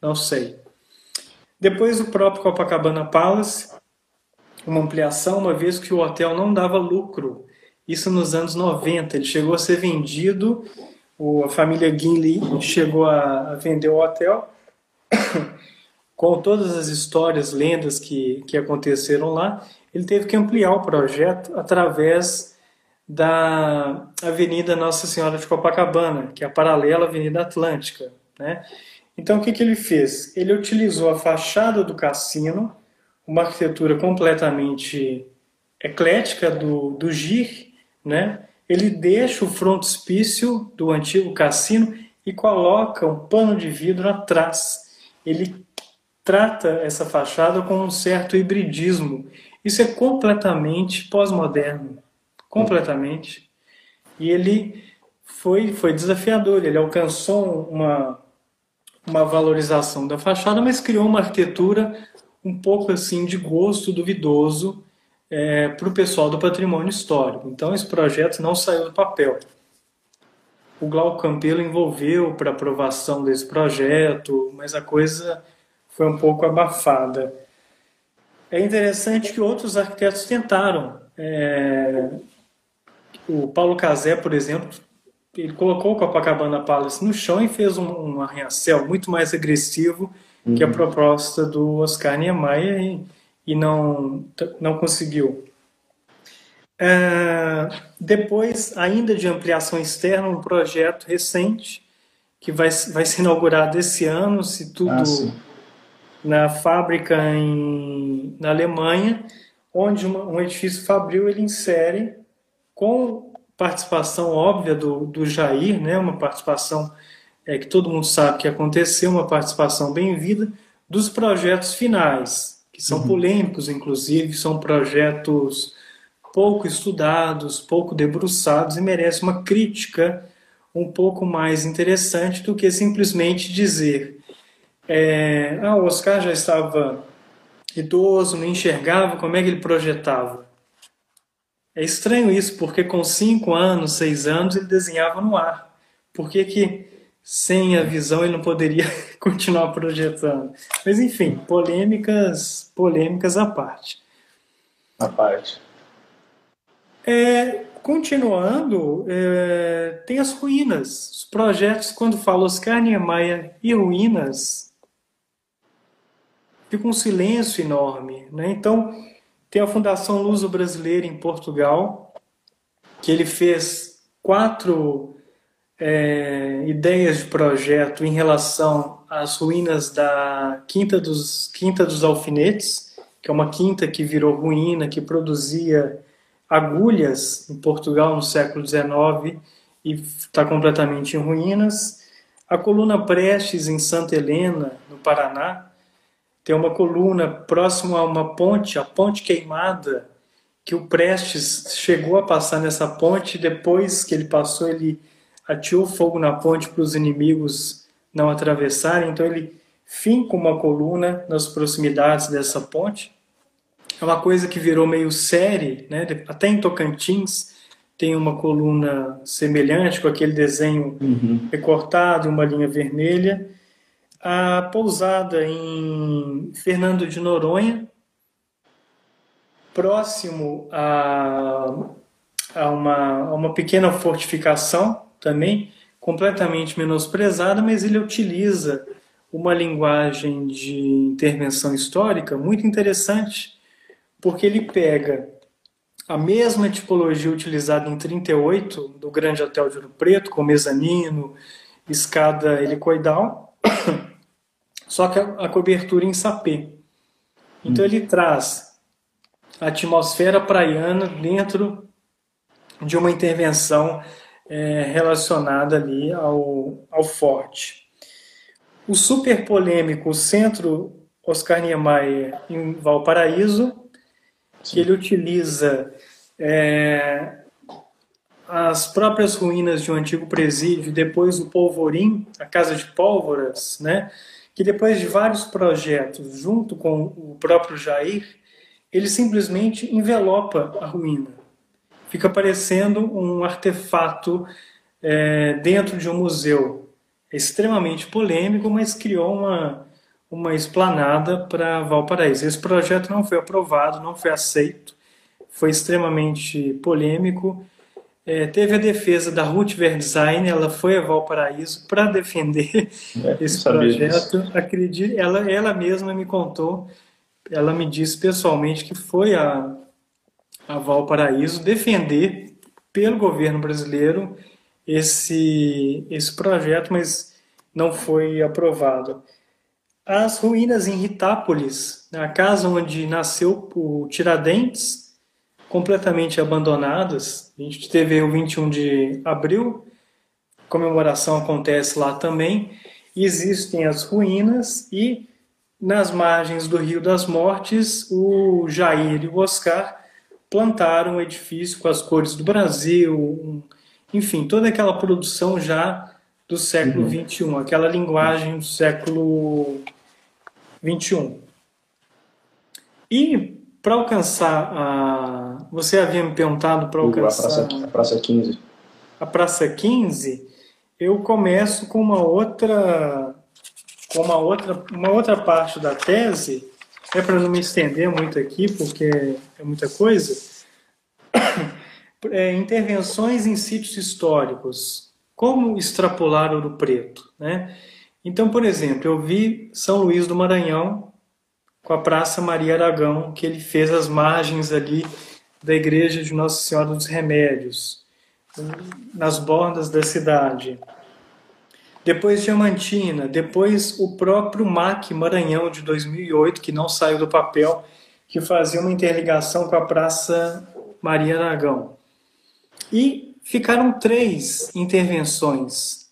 não sei. Depois o próprio Copacabana Palace, uma ampliação, uma vez que o hotel não dava lucro. Isso nos anos 90, ele chegou a ser vendido, a família Gimli chegou a vender o hotel, com todas as histórias, lendas que, que aconteceram lá, ele teve que ampliar o projeto através da Avenida Nossa Senhora de Copacabana, que é a paralela à Avenida Atlântica. Né? Então, o que, que ele fez? Ele utilizou a fachada do cassino, uma arquitetura completamente eclética do, do GIR, né? ele deixa o frontispício do antigo cassino e coloca um pano de vidro atrás. Ele trata essa fachada com um certo hibridismo. Isso é completamente pós-moderno, completamente. E ele foi, foi desafiador, ele alcançou uma, uma valorização da fachada, mas criou uma arquitetura um pouco assim de gosto duvidoso é, para o pessoal do patrimônio histórico. Então esse projeto não saiu do papel. O Glauco Campelo envolveu para aprovação desse projeto, mas a coisa foi um pouco abafada. É interessante que outros arquitetos tentaram. É... O Paulo Casé, por exemplo, ele colocou o Copacabana Palace no chão e fez um, um arranha-céu muito mais agressivo uhum. que a uhum. proposta do Oscar Niemeyer e, e não, não conseguiu. É, depois, ainda de ampliação externa, um projeto recente que vai, vai ser inaugurado esse ano, se tudo ah, na fábrica em, na Alemanha, onde uma, um edifício fabril ele insere com participação óbvia do, do Jair, né, uma participação é, que todo mundo sabe que aconteceu, uma participação bem-vinda, dos projetos finais, que são uhum. polêmicos, inclusive, são projetos pouco estudados, pouco debruçados e merecem uma crítica um pouco mais interessante do que simplesmente dizer é, ah, o Oscar já estava idoso, não enxergava, como é que ele projetava? É estranho isso, porque com cinco anos, seis anos, ele desenhava no ar. Por que, que sem a visão ele não poderia continuar projetando? Mas enfim, polêmicas, polêmicas à parte. À parte. É, continuando, é, tem as ruínas. Os projetos, quando fala Oscar Niemeyer e ruínas, fica um silêncio enorme. Né? Então, tem a Fundação Luso Brasileira em Portugal, que ele fez quatro é, ideias de projeto em relação às ruínas da Quinta dos, Quinta dos Alfinetes, que é uma quinta que virou ruína, que produzia agulhas em Portugal no século XIX e está completamente em ruínas. A coluna Prestes em Santa Helena, no Paraná, tem uma coluna próximo a uma ponte, a Ponte Queimada, que o Prestes chegou a passar nessa ponte. Depois que ele passou, ele atirou fogo na ponte para os inimigos não atravessarem. Então ele finca uma coluna nas proximidades dessa ponte. É uma coisa que virou meio série, né? até em Tocantins tem uma coluna semelhante, com aquele desenho uhum. recortado, uma linha vermelha. A pousada em Fernando de Noronha, próximo a, a, uma, a uma pequena fortificação também, completamente menosprezada, mas ele utiliza uma linguagem de intervenção histórica muito interessante, porque ele pega a mesma tipologia utilizada em 38 do Grande Hotel de Ouro Preto, com mezanino, escada helicoidal, só que a, cobertura em sapê. Então hum. ele traz a atmosfera praiana dentro de uma intervenção é, relacionada ali ao, ao forte. O super polêmico Centro Oscar Niemeyer em Valparaíso, que ele utiliza é, as próprias ruínas de um antigo presídio, depois o Polvorim, a Casa de Pólvoras, né? que depois de vários projetos, junto com o próprio Jair, ele simplesmente envelopa a ruína. Fica parecendo um artefato é, dentro de um museu. É extremamente polêmico, mas criou uma, uma esplanada para Valparaíso. Esse projeto não foi aprovado, não foi aceito, foi extremamente polêmico. É, teve a defesa da Ruth Verdesign, ela foi a Valparaíso para defender é, esse projeto. Acredito, ela, ela mesma me contou, ela me disse pessoalmente que foi a, a Valparaíso defender pelo governo brasileiro esse, esse projeto, mas não foi aprovado. As ruínas em Ritápolis, a casa onde nasceu o Tiradentes, completamente abandonadas. A gente teve o 21 de abril, comemoração acontece lá também. Existem as ruínas e nas margens do Rio das Mortes, o Jair e o Oscar plantaram um edifício com as cores do Brasil, enfim, toda aquela produção já do século uhum. XXI, aquela linguagem do século XXI. E para alcançar a. Você havia me perguntado para alcançar. A praça, a praça 15. A Praça 15, eu começo com uma outra. Com uma outra, uma outra parte da tese, é para não me estender muito aqui, porque é muita coisa. É, intervenções em sítios históricos. Como extrapolar Ouro Preto? Né? Então, por exemplo, eu vi São Luís do Maranhão com a Praça Maria Aragão, que ele fez as margens ali da igreja de Nossa Senhora dos Remédios, nas bordas da cidade. Depois Diamantina, depois o próprio MAC Maranhão de 2008, que não saiu do papel, que fazia uma interligação com a Praça Maria Aragão. E ficaram três intervenções.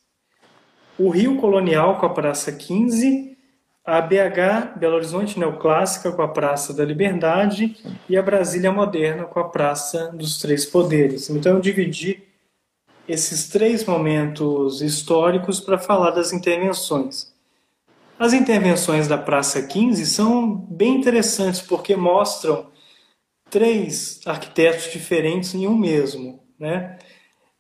O Rio Colonial com a Praça 15, a BH Belo Horizonte Neoclássica com a Praça da Liberdade e a Brasília Moderna com a Praça dos Três Poderes. Então eu dividi esses três momentos históricos para falar das intervenções. As intervenções da Praça 15 são bem interessantes porque mostram três arquitetos diferentes em um mesmo. Né?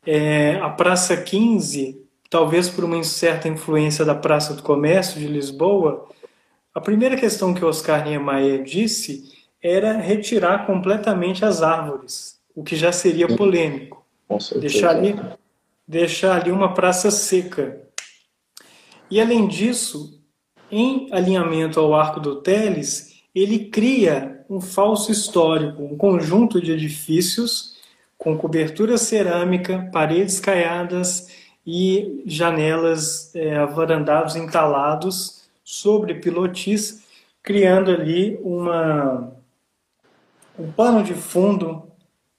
É, a Praça 15, talvez por uma certa influência da Praça do Comércio de Lisboa, a primeira questão que Oscar Niemeyer disse era retirar completamente as árvores, o que já seria polêmico. Deixar ali, deixar ali uma praça seca. E além disso, em alinhamento ao Arco do Teles, ele cria um falso histórico, um conjunto de edifícios com cobertura cerâmica, paredes caiadas e janelas é, avarandados entalados sobre pilotis, criando ali uma, um pano de fundo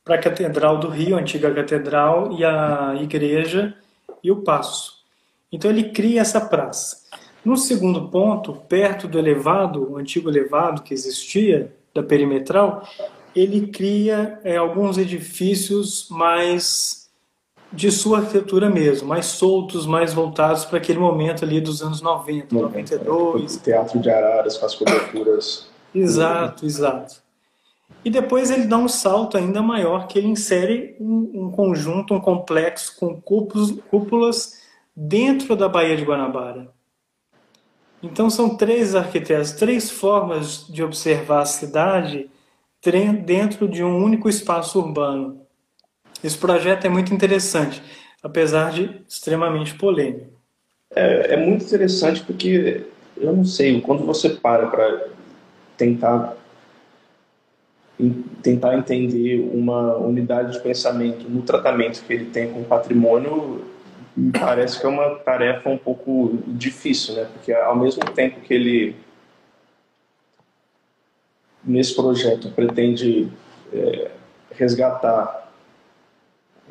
para a Catedral do Rio, a antiga catedral, e a igreja e o passo. Então ele cria essa praça. No segundo ponto, perto do elevado, o antigo elevado que existia, da perimetral, ele cria é, alguns edifícios mais de sua arquitetura mesmo, mais soltos, mais voltados para aquele momento ali dos anos 90, 90 92. É, teatro de Araras com as coberturas. exato, exato. E depois ele dá um salto ainda maior, que ele insere um, um conjunto, um complexo com cúpulas, cúpulas dentro da Baía de Guanabara. Então são três arquitetos, três formas de observar a cidade dentro de um único espaço urbano. Esse projeto é muito interessante, apesar de extremamente polêmico. É, é muito interessante porque eu não sei, quando você para para tentar tentar entender uma unidade de pensamento no tratamento que ele tem com o patrimônio, me parece que é uma tarefa um pouco difícil, né? Porque ao mesmo tempo que ele nesse projeto pretende é, resgatar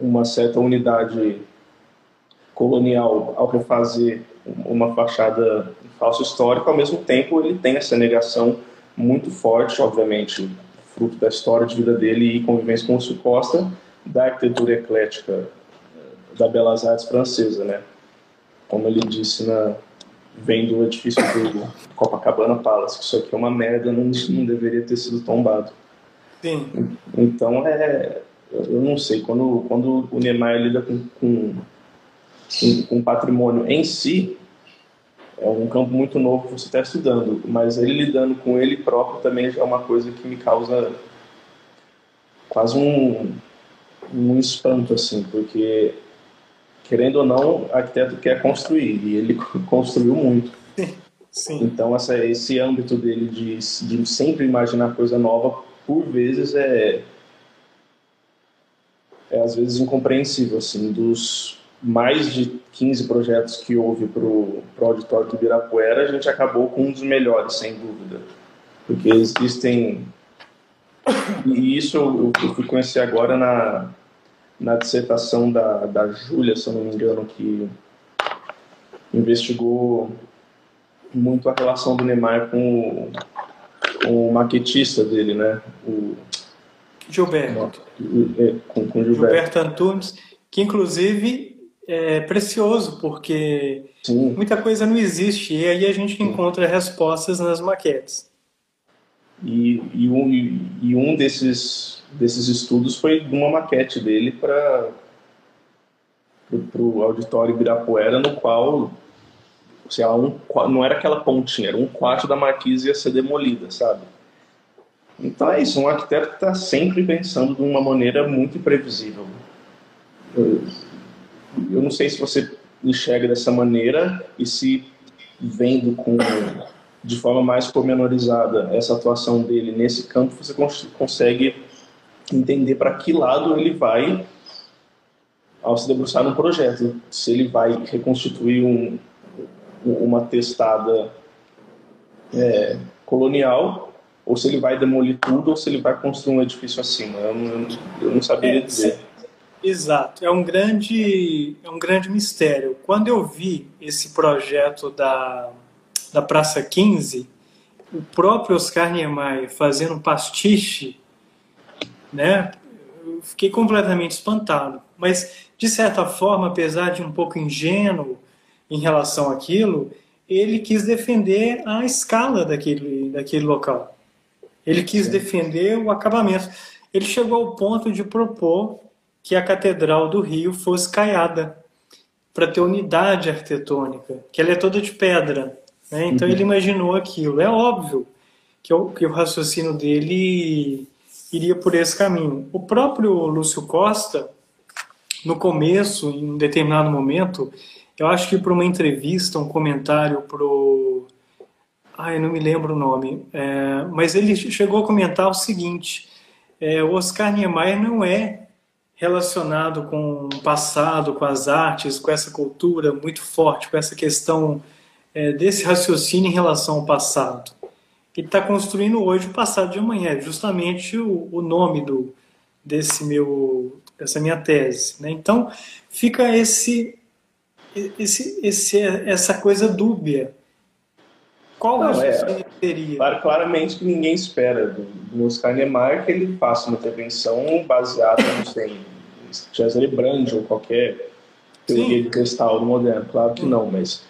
uma certa unidade colonial ao refazer uma fachada falso histórico, ao mesmo tempo ele tem essa negação muito forte, obviamente, fruto da história de vida dele e convivência com o Sul Costa, da arquitetura eclética eh, da Belas Artes francesa, né? Como ele disse na vem do edifício do Copacabana Palace, que isso aqui é uma merda, não, não deveria ter sido tombado. Sim. Então é, eu não sei, quando, quando o Niemeyer lida com, com, com, com patrimônio em si, é um campo muito novo que você está estudando, mas ele lidando com ele próprio também já é uma coisa que me causa quase um, um espanto, assim, porque querendo ou não, o arquiteto quer construir e ele construiu muito. Sim. Então essa, esse âmbito dele de, de sempre imaginar coisa nova, por vezes é, é às vezes incompreensível, assim, dos mais de 15 projetos que houve para o auditório do Ibirapuera, a gente acabou com um dos melhores, sem dúvida. Porque existem. E isso eu, eu fui conhecer agora na, na dissertação da, da Júlia, se eu não me engano, que investigou muito a relação do Neymar com o, com o maquetista dele, né? O, Gilberto. Com, com Gilberto. Gilberto Antunes, que inclusive é precioso, porque Sim. muita coisa não existe, e aí a gente encontra respostas nas maquetes. E, e, um, e um desses, desses estudos foi uma maquete dele para o auditório Ibirapuera, no qual sei lá, um, não era aquela pontinha, era um quarto da marquise ia ser demolida, sabe? Então é isso, um arquiteto está sempre pensando de uma maneira muito imprevisível eu não sei se você enxerga dessa maneira e se vendo com de forma mais pormenorizada essa atuação dele nesse campo, você consegue entender para que lado ele vai ao se debruçar no projeto. Se ele vai reconstituir um, uma testada é, colonial, ou se ele vai demolir tudo, ou se ele vai construir um edifício acima. Eu não, eu não saberia é, dizer. Exato, é um grande, é um grande mistério. Quando eu vi esse projeto da, da Praça 15, o próprio Oscar Niemeyer fazendo pastiche, né, eu fiquei completamente espantado. Mas, de certa forma, apesar de um pouco ingênuo em relação àquilo, ele quis defender a escala daquele, daquele local. Ele quis Sim. defender o acabamento. Ele chegou ao ponto de propor que a Catedral do Rio fosse caiada, para ter unidade arquitetônica, que ela é toda de pedra. Né? Então uhum. ele imaginou aquilo. É óbvio que o, que o raciocínio dele iria por esse caminho. O próprio Lúcio Costa, no começo, em um determinado momento, eu acho que para uma entrevista, um comentário pro. Ah, eu não me lembro o nome. É, mas ele chegou a comentar o seguinte: é, o Oscar Niemeyer não é relacionado com o passado, com as artes, com essa cultura muito forte, com essa questão é, desse raciocínio em relação ao passado. Ele está construindo hoje o passado de amanhã, justamente o, o nome do, desse meu, dessa minha tese. Né? Então, fica esse, esse, esse, essa coisa dúbia. Qual Não, raciocínio é, teria? Claramente que ninguém espera do, do Oscar Niemeyer que ele faça uma intervenção baseada, não sei, Cesare Brandi ou qualquer teoria de cristal moderno. Claro que não, mas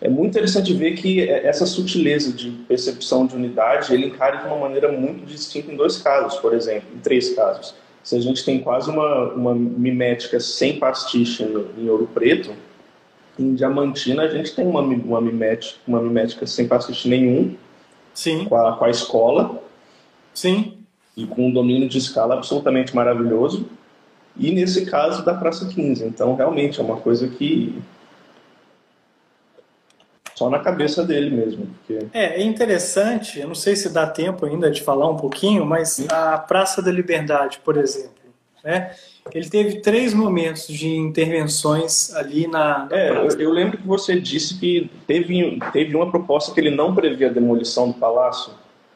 é muito interessante ver que essa sutileza de percepção de unidade ele encara de uma maneira muito distinta em dois casos, por exemplo, em três casos. Se a gente tem quase uma, uma mimética sem pastiche em ouro preto, em Diamantina a gente tem uma, uma, mimética, uma mimética sem pastiche nenhum Sim. Com, a, com a escola. Sim. E com um domínio de escala absolutamente maravilhoso. E nesse caso da Praça 15. Então, realmente, é uma coisa que só na cabeça dele mesmo. Porque... É, é interessante, eu não sei se dá tempo ainda de falar um pouquinho, mas a Praça da Liberdade, por exemplo, né? Ele teve três momentos de intervenções ali na. na é, eu, eu, lembro que você disse que teve, teve uma proposta que ele não previa a demolição do palácio.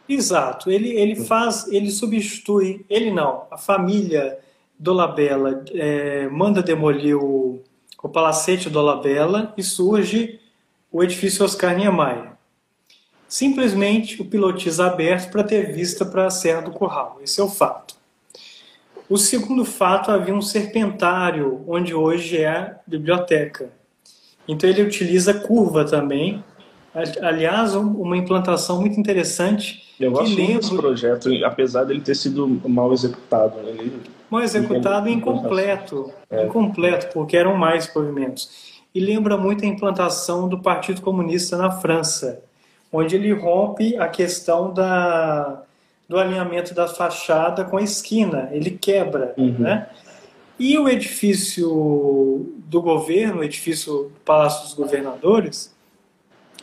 Exato. Ele, ele faz, ele substitui, ele não, a família Dolabella é, manda demolir o, o palacete Dolabella e surge o edifício Oscar Niemeyer. Simplesmente o pilotiza aberto para ter vista para a Serra do Curral. Esse é o fato. O segundo fato, havia um serpentário, onde hoje é a biblioteca. Então ele utiliza curva também. Aliás, uma implantação muito interessante. Eu gosto lembra... muito desse projeto, apesar dele ter sido mal executado. Ele... Mal executado e incompleto. É. Incompleto, porque eram mais pavimentos. E lembra muito a implantação do Partido Comunista na França, onde ele rompe a questão da do alinhamento da fachada com a esquina, ele quebra, uhum. né? E o edifício do governo, o edifício do Palácio dos Governadores,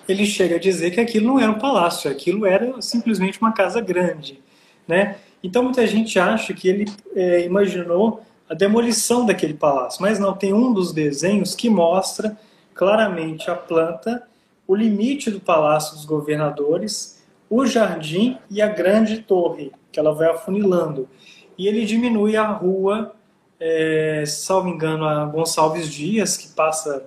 ele chega a dizer que aquilo não era um palácio, aquilo era simplesmente uma casa grande, né? Então muita gente acha que ele é, imaginou a demolição daquele palácio, mas não, tem um dos desenhos que mostra claramente a planta, o limite do Palácio dos Governadores o jardim e a grande torre, que ela vai afunilando. E ele diminui a rua, é, salvo engano, a Gonçalves Dias, que passa,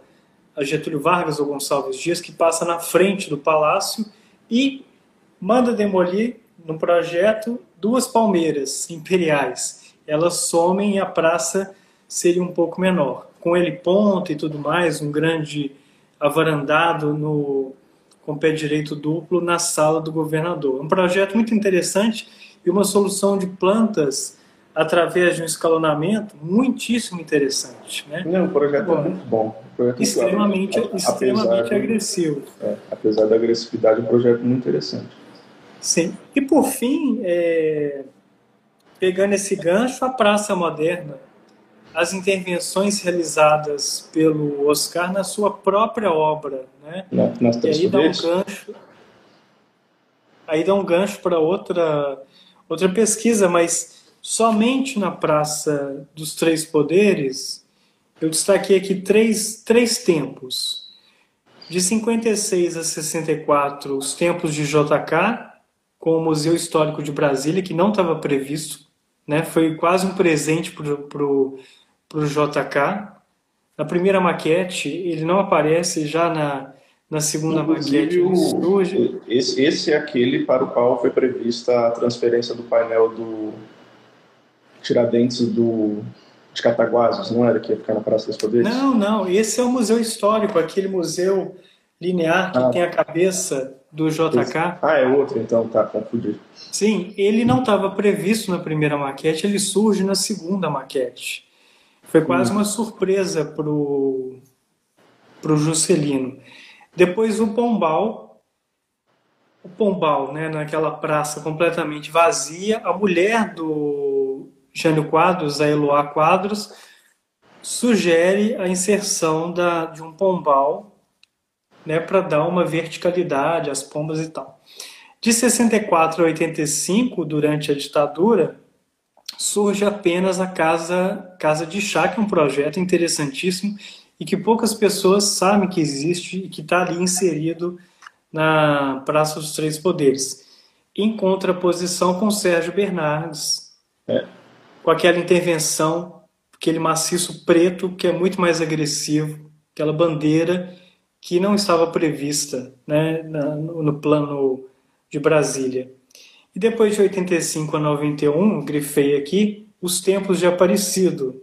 a Getúlio Vargas ou Gonçalves Dias, que passa na frente do palácio e manda demolir no projeto duas palmeiras imperiais. Elas somem e a praça seria um pouco menor. Com ele ponto e tudo mais, um grande avarandado no com pé direito duplo na sala do governador. Um projeto muito interessante e uma solução de plantas através de um escalonamento muitíssimo interessante. Né? Não, o projeto bom, é muito bom. extremamente muito, extremamente agressivo. É, apesar da agressividade, é um projeto muito interessante. Sim. E por fim, é, pegando esse gancho, a Praça Moderna as intervenções realizadas pelo Oscar na sua própria obra, né? Nas e aí dá um gancho, aí dá um gancho para outra outra pesquisa, mas somente na Praça dos Três Poderes eu destaquei aqui três, três tempos. De 56 a 64, os tempos de JK, com o Museu Histórico de Brasília, que não estava previsto, né? foi quase um presente para o para o JK. Na primeira maquete, ele não aparece já na, na segunda Inclusive, maquete. Esse, esse é aquele para o qual foi prevista a transferência do painel do Tiradentes do, de Cataguases, não era que ia ficar na Praça dos Poderes? Não, não. Esse é o museu histórico, aquele museu linear que ah. tem a cabeça do JK. Esse. Ah, é outro então, tá, confundi. Sim, ele não estava previsto na primeira maquete, ele surge na segunda maquete. Foi quase uma surpresa pro pro Juscelino. Depois o Pombal, o Pombal, né, naquela praça completamente vazia, a mulher do Jânio Quadros, a Eloá Quadros, sugere a inserção da, de um pombal né, para dar uma verticalidade às pombas e tal. De 64 a 85, durante a ditadura, surge apenas a Casa, Casa de Chá, que é um projeto interessantíssimo e que poucas pessoas sabem que existe e que está ali inserido na Praça dos Três Poderes. Em contraposição com Sérgio Bernardes, é. com aquela intervenção, aquele maciço preto que é muito mais agressivo, aquela bandeira que não estava prevista né, no plano de Brasília. E depois de 85 a 91, grifei aqui, os tempos de Aparecido.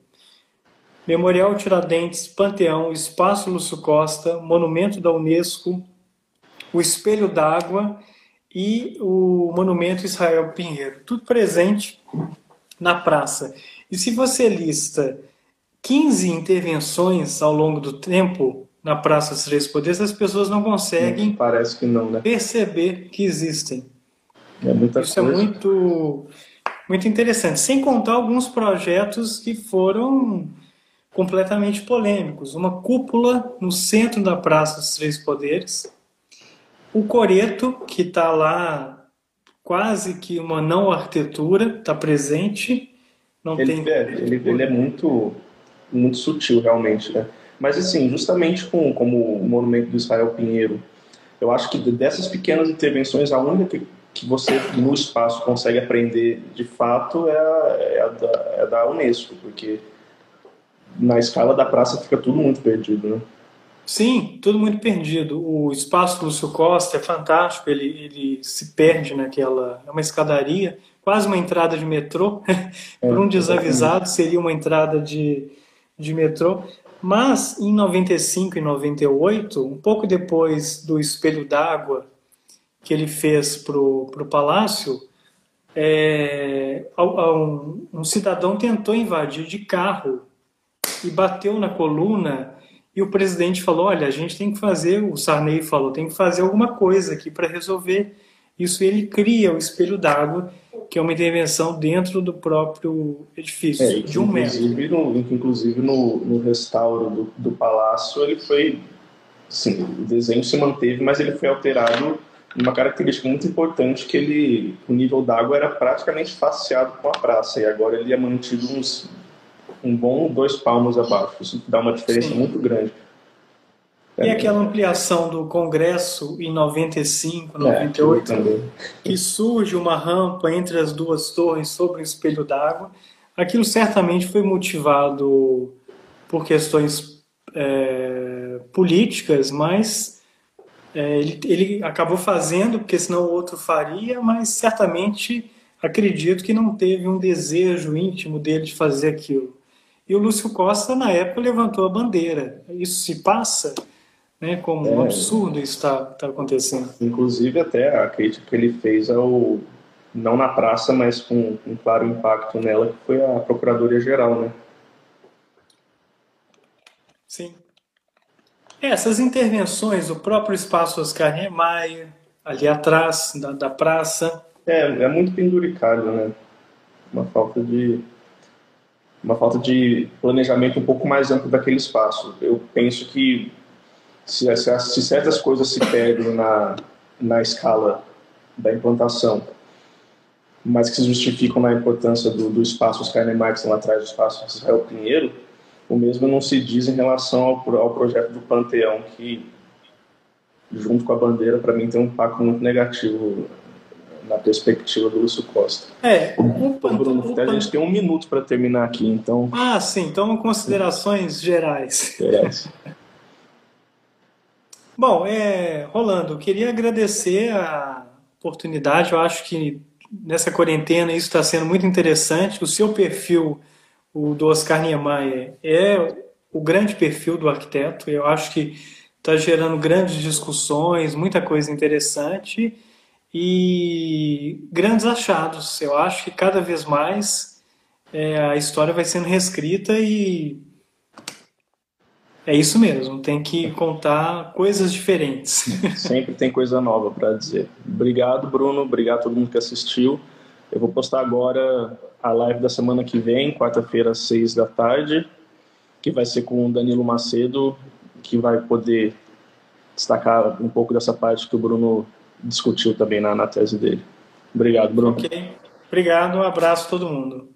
Memorial Tiradentes, Panteão, Espaço Lúcio Costa, Monumento da Unesco, o Espelho d'Água e o Monumento Israel Pinheiro. Tudo presente na praça. E se você lista 15 intervenções ao longo do tempo na Praça dos Três Poderes, as pessoas não conseguem Parece que não, né? perceber que existem. É muita Isso é coisa. muito, muito interessante. Sem contar alguns projetos que foram completamente polêmicos. Uma cúpula no centro da Praça dos Três Poderes. O Coreto, que está lá quase que uma não arquitetura, está presente. Não Ele, tem. é, ele, ele é muito, muito sutil, realmente, né? Mas, assim, justamente com, como o monumento do Israel Pinheiro, eu acho que dessas pequenas intervenções, a única que, que você, no espaço, consegue aprender de fato é a, é a, da, é a da Unesco, porque na escala da praça fica tudo muito perdido, né? Sim, tudo muito perdido. O espaço do Lúcio Costa é fantástico, ele, ele se perde naquela. É uma escadaria, quase uma entrada de metrô. Para um desavisado, seria uma entrada de, de metrô. Mas em 95 e 98, um pouco depois do espelho d'água que ele fez para o palácio, é, um, um cidadão tentou invadir de carro e bateu na coluna e o presidente falou: olha, a gente tem que fazer, o Sarney falou, tem que fazer alguma coisa aqui para resolver isso. E ele cria o espelho d'água, que é uma intervenção dentro do próprio edifício, É, de um metro. inclusive no, inclusive no, no restauro do, do palácio, ele foi. Sim, o desenho se manteve, mas ele foi alterado uma característica muito importante que ele o nível d'água era praticamente faceado com a praça e agora ele é mantido uns um bom dois palmos abaixo isso dá uma diferença Sim. muito grande E aquela ampliação do Congresso em 95, É, 98, também. que surge uma rampa entre as duas torres sobre o espelho d'água. Aquilo certamente foi motivado por questões é, políticas, mas é, ele, ele acabou fazendo, porque senão o outro faria, mas certamente acredito que não teve um desejo íntimo dele de fazer aquilo. E o Lúcio Costa, na época, levantou a bandeira. Isso se passa né, como um É. absurdo isso está tá acontecendo. inclusive até a crítica que ele fez ao não na praça mas com um claro impacto nela que foi a procuradoria geral né Sim. É, Essas intervenções, o próprio espaço Oscar Niemeyer, ali atrás da, da praça, É, é muito penduricalho, né? Uma falta de uma falta de planejamento um pouco mais amplo daquele espaço. Eu penso que se, se, se certas coisas se perdem na, na escala da implantação, mas que se justificam na importância do, do espaço Oscar Niemeyer, que lá atrás do espaço Israel Pinheiro, o mesmo não se diz em relação ao, ao projeto do Panteão, que, junto com a bandeira, para mim tem um impacto muito negativo na perspectiva do Lúcio Costa. É, o Bom, pan- Bruno, o a gente tem um minuto para terminar aqui, então Ah, sim, então considerações gerais. interessa. Bom, é, Rolando, queria agradecer a oportunidade. Eu acho que nessa quarentena isso está sendo muito interessante. O seu perfil, o do Oscar Niemeyer, é o grande perfil do arquiteto. Eu acho que está gerando grandes discussões, muita coisa interessante e grandes achados. Eu acho que cada vez mais é, a história vai sendo reescrita e é isso mesmo, tem que contar coisas diferentes. Sempre tem coisa nova para dizer. Obrigado, Bruno. Obrigado a todo mundo que assistiu. Eu vou postar agora a live da semana que vem, quarta-feira, às seis da tarde, que vai ser com o Danilo Macedo, que vai poder destacar um pouco dessa parte que o Bruno discutiu também na, na tese dele. Obrigado, Bruno. Obrigado, um abraço a todo mundo.